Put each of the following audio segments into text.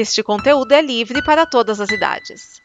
Este conteúdo é livre para todas as idades.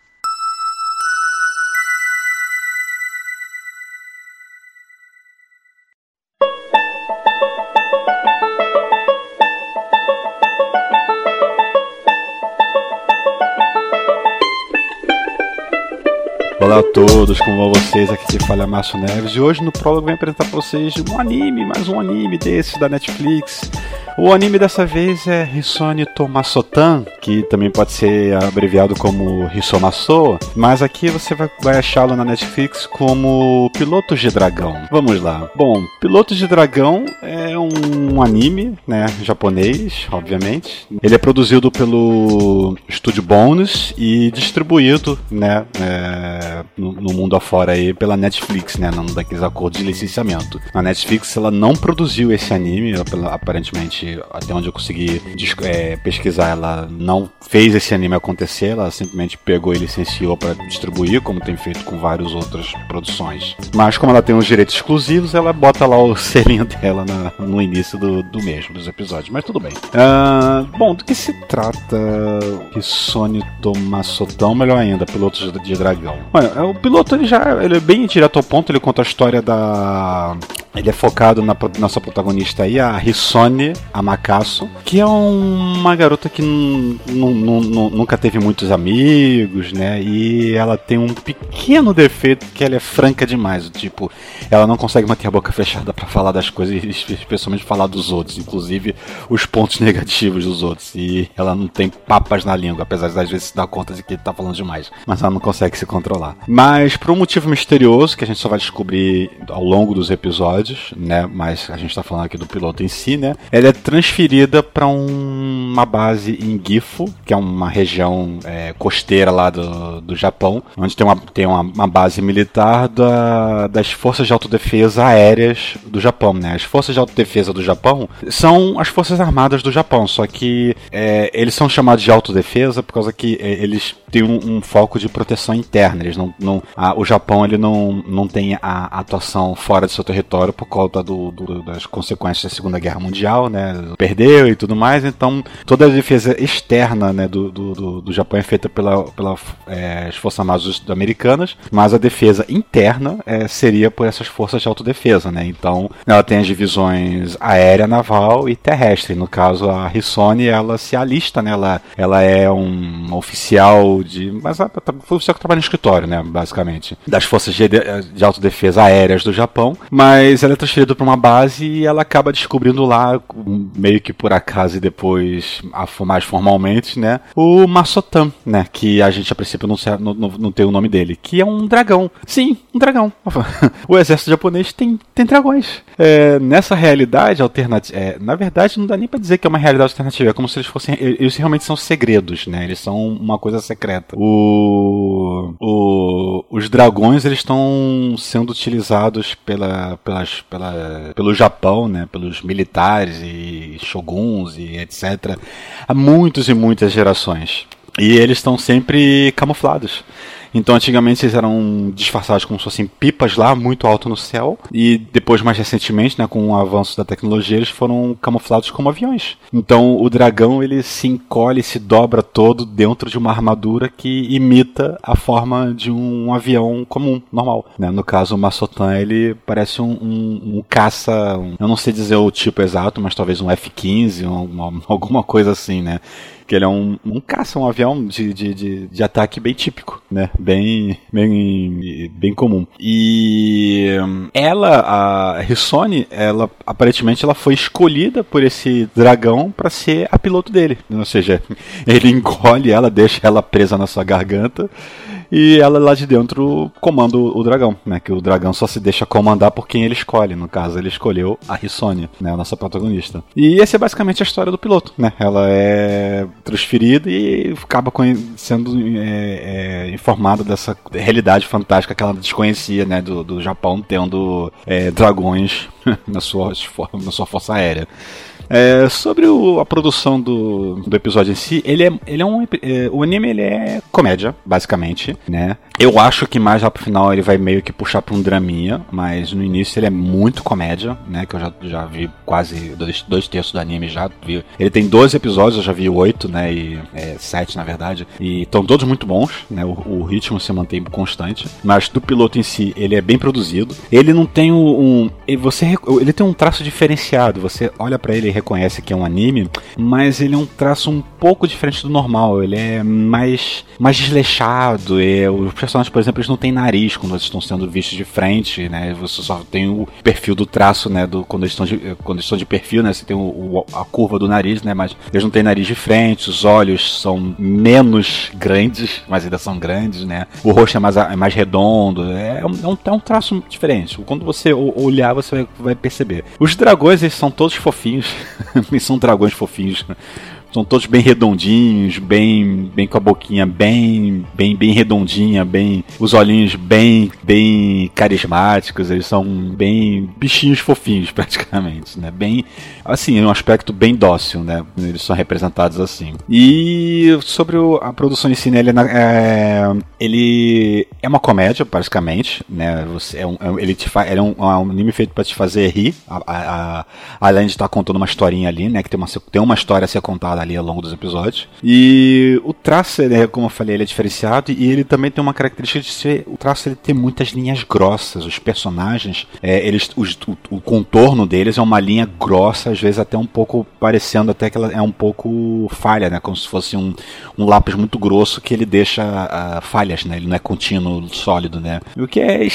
Olá a todos, como vão vocês? Aqui que fala Márcio Neves e hoje no prólogo vem apresentar para vocês um anime, mais um anime desses da Netflix o anime dessa vez é Hisone Tomasotan, que também pode ser abreviado como Hisomaso, mas aqui você vai, achá-lo na Netflix como Pilotos de Dragão. Vamos lá. Bom, Pilotos de Dragão é um anime, né, japonês, obviamente. Ele é produzido pelo Studio Bonus e distribuído, né, é, no, no, mundo afora aí pela Netflix, né, num daqueles acordos de licenciamento. A Netflix ela não produziu esse anime, aparentemente até onde eu consegui é, pesquisar, ela não fez esse anime acontecer, ela simplesmente pegou e licenciou para distribuir, como tem feito com várias outras produções. Mas como ela tem os direitos exclusivos, ela bota lá o selinho dela na, no início do, do mesmo, dos episódios. Mas tudo bem. Uh, bom, do que se trata Sony Tomassotão, melhor ainda, Pilotos de Dragão? Olha, o piloto ele já ele é bem direto ao ponto, ele conta a história da ele é focado na nossa protagonista aí, a Hisone Amakasu, que é um, uma garota que nunca teve muitos amigos, né? E ela tem um pequeno defeito que ela é franca demais. Tipo, ela não consegue manter a boca fechada para falar das coisas, especialmente falar dos outros, inclusive os pontos negativos dos outros. E ela não tem papas na língua, apesar de às vezes se dar conta de que tá falando demais. Mas ela não consegue se controlar. Mas por um motivo misterioso que a gente só vai descobrir ao longo dos episódios episódios, né? Mas a gente está falando aqui do piloto em si, né? Ela é transferida para um, uma base em Gifu, que é uma região é, costeira lá do, do Japão, onde tem uma, tem uma, uma base militar da, das forças de autodefesa aéreas do Japão, né? As forças de autodefesa do Japão são as forças armadas do Japão, só que é, eles são chamados de autodefesa por causa que é, eles têm um, um, foco de proteção interna. Eles não, não a, o Japão ele não, não tem a atuação fora do seu território por conta do, do, das consequências da Segunda Guerra Mundial, né? Perdeu e tudo mais, então toda a defesa externa né, do, do, do Japão é feita pelas pela, é, Forças Armadas americanas, mas a defesa interna é, seria por essas forças de autodefesa, né? Então ela tem as divisões aérea, naval e terrestre. No caso, a Rissone, ela se alista, né? Ela, ela é um oficial de. Mas foi o que trabalha no escritório, né? Basicamente. Das forças de, de autodefesa aéreas do Japão, mas ela é transferida para uma base e ela acaba descobrindo lá, meio que por acaso e depois mais formalmente, né? O Masotan, né? Que a gente a princípio não, não, não tem o nome dele, que é um dragão. Sim, um dragão. o exército japonês tem, tem dragões. É, nessa realidade alternativa, é, na verdade não dá nem para dizer que é uma realidade alternativa, é como se eles fossem, eles realmente são segredos, né? Eles são uma coisa secreta. O, o os dragões eles estão sendo utilizados pela, pelas pela, pelo Japão, né, pelos militares e shoguns e etc. Há muitos e muitas gerações. E eles estão sempre camuflados. Então, antigamente eles eram disfarçados como se fossem pipas lá, muito alto no céu. E depois, mais recentemente, né, com o avanço da tecnologia, eles foram camuflados como aviões. Então, o dragão ele se encolhe, se dobra todo dentro de uma armadura que imita a forma de um avião comum, normal. Né? No caso, o Massotan ele parece um, um, um caça, um, eu não sei dizer o tipo exato, mas talvez um F-15, uma, alguma coisa assim, né? que ele é um, um caça, um avião de, de, de, de, ataque bem típico, né? Bem, bem, bem comum. E ela, a Rissone, ela aparentemente ela foi escolhida por esse dragão para ser a piloto dele. Ou seja, ele engole ela, deixa ela presa na sua garganta e ela lá de dentro comanda o dragão, né? Que o dragão só se deixa comandar por quem ele escolhe. No caso, ele escolheu a Rissone, né? A nossa protagonista. E essa é basicamente a história do piloto, né? Ela é transferida e acaba sendo é, é, informada dessa realidade fantástica que ela desconhecia, né? Do, do Japão tendo é, dragões na, sua, na sua força aérea. É, sobre o, a produção do, do episódio em si, ele é, ele é um. É, o anime ele é comédia, basicamente, né? Eu acho que mais lá pro final ele vai meio que puxar pra um draminha, mas no início ele é muito comédia, né? Que eu já, já vi quase dois, dois terços do anime já. Vi. Ele tem 12 episódios, eu já vi oito, né? E é, sete, na verdade. E estão todos muito bons, né? O, o, ritmo se mantém constante. Mas do piloto em si, ele é bem produzido. Ele não tem um. um você, ele tem um traço diferenciado. Você olha para ele e reconhece que é um anime, mas ele é um traço um pouco diferente do normal. Ele é mais, mais desleixado. E os personagens, por exemplo, eles não têm nariz quando eles estão sendo vistos de frente, né? Você só tem o perfil do traço, né? Do, quando, eles estão de, quando eles estão de perfil, né? Você tem o, o, a curva do nariz, né? Mas eles não têm nariz de frente, os olhos são menos grandes, mas ainda são grandes, né? O rosto é mais, é mais redondo. É, é, um, é um traço diferente. Quando você olhar, você vai, vai perceber. Os dragões, eles são todos fofinhos. são dragões fofinhos. São todos bem redondinhos, bem, bem com a boquinha bem, bem, bem redondinha, bem, os olhinhos bem, bem carismáticos. Eles são bem bichinhos fofinhos praticamente, né? Bem, assim, um aspecto bem dócil, né? Eles são representados assim. E sobre o, a produção em né? Ele é, ele é uma comédia, basicamente, né? Você é um, é ele te faz, é um, é um anime feito para te fazer rir, a, a, a, além de estar contando uma historinha ali, né? Que tem uma, tem uma história a ser contada ali ao longo dos episódios. E o traço, ele, como eu falei, ele é diferenciado e ele também tem uma característica de ser o traço ele tem muitas linhas grossas. Os personagens, é, eles, os, o, o, contorno deles é uma linha grossa, às vezes até um pouco parecendo até que ela é um pouco falha, né? Como se fosse um, um lápis muito grosso que ele deixa uh, falhas, né? Ele não é contínuo, sólido, né? O que é,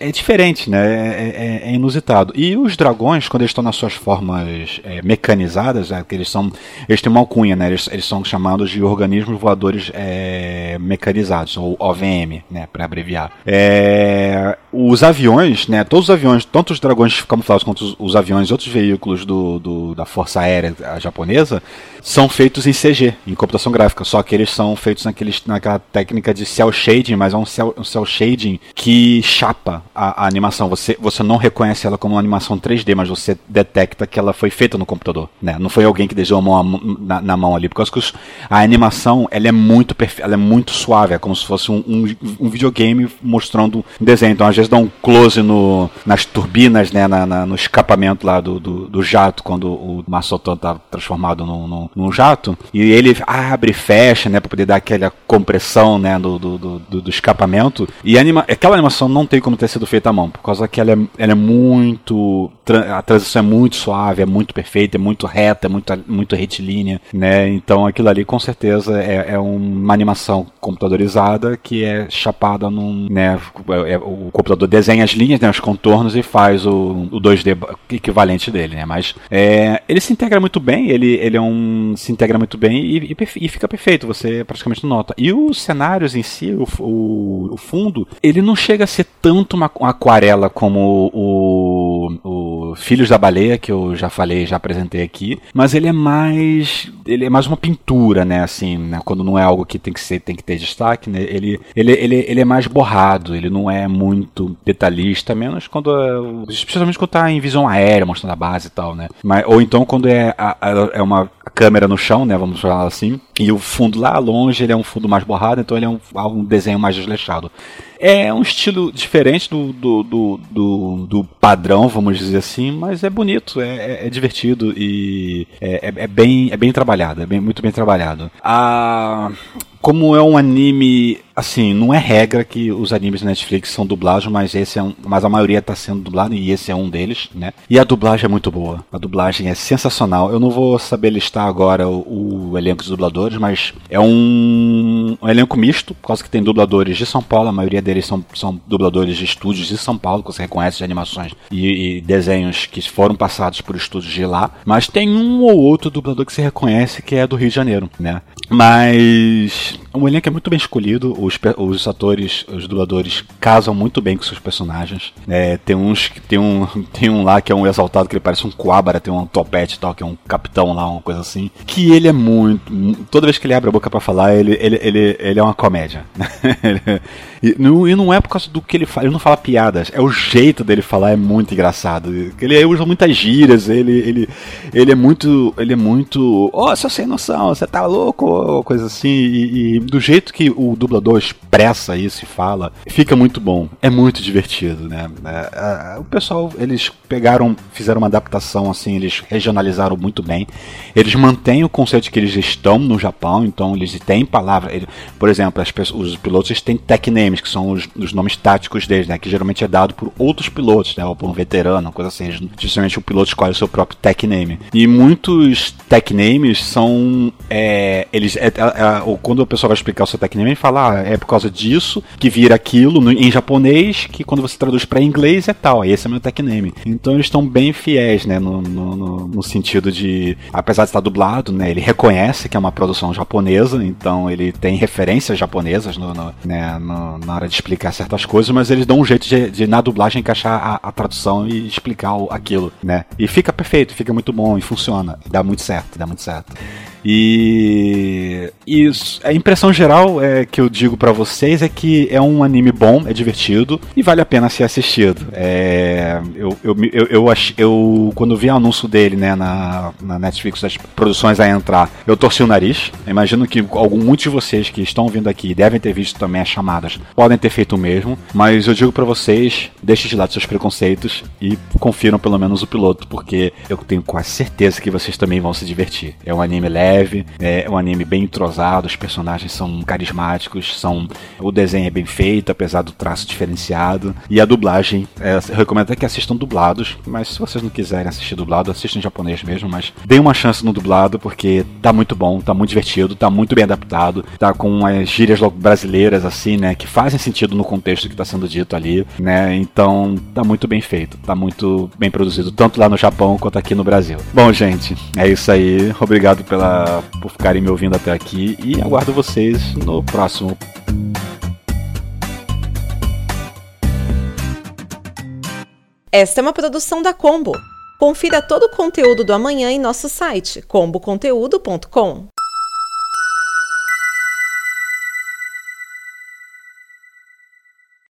é diferente, né? É, é, é inusitado. E os dragões, quando eles estão nas suas formas é, mecanizadas, é, que eles são, eles têm uma alcunha, né? Eles, eles são chamados de organismos voadores é, mecanizados, ou OVM, né? Para abreviar. É, os aviões, né? Todos os aviões, tanto os dragões camuflados quanto os, os aviões e outros veículos do, do, da Força Aérea japonesa são feitos em CG, em computação gráfica. Só que eles são feitos naqueles, naquela técnica de cel shading, mas é um cel, um cel shading que chapa a, a, animação. Você, você não reconhece ela como uma animação 3D, mas você detecta que ela foi feita no computador. Né? Não foi alguém que deixou a mão na, na mão ali. Porque a animação ela é muito ela é muito suave, é como se fosse um, um, um, videogame mostrando um desenho. Então, às vezes dá um close no, nas turbinas, né? Na, na, no escapamento lá do, do, do, jato, quando o Massotan tá transformado num, num, num, jato. E ele abre e fecha, né? Pra poder dar aquela compressão, né? Do, do, do, do escapamento. E anima, aquela animação não tem como ter sido feita à mão, por causa que ela é, ela é muito. A transição é muito suave, é muito perfeita, é muito reta, é muito, muito retilínea, né? Então aquilo ali com certeza é, é uma animação computadorizada que é chapada num. Né, é, é, o computador desenha as linhas, né, os contornos e faz o, o 2D equivalente dele, né? Mas é, ele se integra muito bem, ele, ele é um. se integra muito bem e, e, e fica perfeito, você praticamente não nota. E os cenários em si, o, o, o fundo, ele não chega a ser tanto uma, uma aquarela como o, o Filhos da Baleia, que eu já falei, já apresentei aqui, mas ele é mais. ele é mais uma pintura, né? Assim, né, quando não é algo que tem que ser, tem que ter destaque, né? Ele, ele, ele, ele é mais borrado, ele não é muito detalhista, menos quando. Especialmente quando tá em visão aérea, mostrando a base e tal, né? Mas, ou então quando é, a, a, é uma câmera no chão, né? Vamos falar assim. E o fundo lá longe, ele é um fundo mais borrado, então ele é um, um desenho mais desleixado. É um estilo diferente do, do, do, do, do padrão, vamos dizer assim, mas é bonito, é, é, é divertido e é, é, é, bem, é bem trabalhado, é bem, muito bem trabalhado. A, como é um anime assim, não é regra que os animes da Netflix são dublados, mas esse é um, mas a maioria está sendo dublado e esse é um deles, né? E a dublagem é muito boa. A dublagem é sensacional. Eu não vou saber listar agora o, o elenco de dubladores, mas é um, um, elenco misto, por causa que tem dubladores de São Paulo, a maioria deles são, são dubladores de estúdios de São Paulo, que você reconhece de animações e, e desenhos que foram passados por estúdios de lá, mas tem um ou outro dublador que você reconhece que é do Rio de Janeiro, né? Mas o elenco é muito bem escolhido, os, os atores, os dubladores casam muito bem com seus personagens. É, tem uns que tem um, tem um lá que é um exaltado que ele parece um coabra, tem um topete e tal, que é um capitão lá, uma coisa assim. Que ele é muito. Toda vez que ele abre a boca para falar, ele, ele, ele, ele é uma comédia. E não, e não é por causa do que ele fala, ele não fala piadas, é o jeito dele falar é muito engraçado. Ele usa muitas gírias, ele, ele, ele é muito. Ele é muito. Oh, seu sem noção, você tá louco, coisa assim. E, e, do jeito que o dublador expressa isso e fala, fica muito bom. É muito divertido, né? É, é, o pessoal, eles pegaram, fizeram uma adaptação assim, eles regionalizaram muito bem. Eles mantêm o conceito que eles estão no Japão, então eles têm palavras. Por exemplo, as os pilotos têm tech names, que são os, os, nomes táticos deles, né? Que geralmente é dado por outros pilotos, né? Ou por um veterano, coisa assim. Justamente o piloto escolhe o seu próprio tech name. E muitos tech names são. É, eles, é, é, é, quando o pessoal vai explicar o seu tech name, ele fala, ah, é por causa disso que vira aquilo no, em japonês, que quando você traduz para inglês é tal. Esse é meu tech name. Então eles estão bem fiéis, né? No, no, no, no sentido de, apesar de estar dublado, né? Ele reconhece que é uma produção japonesa, então ele tem referências japonesas no, no, né, no, na hora de explicar certas coisas, mas eles dão um jeito de, de na dublagem encaixar a, a, tradução e explicar o, aquilo, né? E fica perfeito, fica muito bom e funciona, dá muito certo, dá muito certo. E, e a impressão geral é que eu digo para vocês é que é um anime bom, é divertido e vale a pena ser assistido. É, eu, eu, eu, eu, eu, quando vi o anúncio dele né, na, na Netflix, das produções a entrar, eu torci o nariz. Imagino que algum, muitos de vocês que estão vindo aqui devem ter visto também as chamadas, podem ter feito o mesmo, mas eu digo para vocês, deixem de lado seus preconceitos e confiram pelo menos o piloto, porque eu tenho quase certeza que vocês também vão se divertir. É um anime leve leve, é um anime bem entrosado, os personagens são carismáticos, são o desenho é bem feito, apesar do traço diferenciado, e a dublagem, é, eu recomendo até que assistam dublados, mas se vocês não quiserem assistir dublado, assistam em japonês mesmo, mas deem uma chance no dublado, porque tá muito bom, tá muito divertido, tá muito bem adaptado, tá com as gírias brasileiras, assim, né, que fazem sentido no contexto que tá sendo dito ali, né, então tá muito bem feito, tá muito bem produzido, tanto lá no Japão quanto aqui no Brasil. Bom, gente, é isso aí, obrigado pela por ficarem me ouvindo até aqui e aguardo vocês no próximo. Esta é uma produção da Combo. Confira todo o conteúdo do amanhã em nosso site comboconteúdo.com.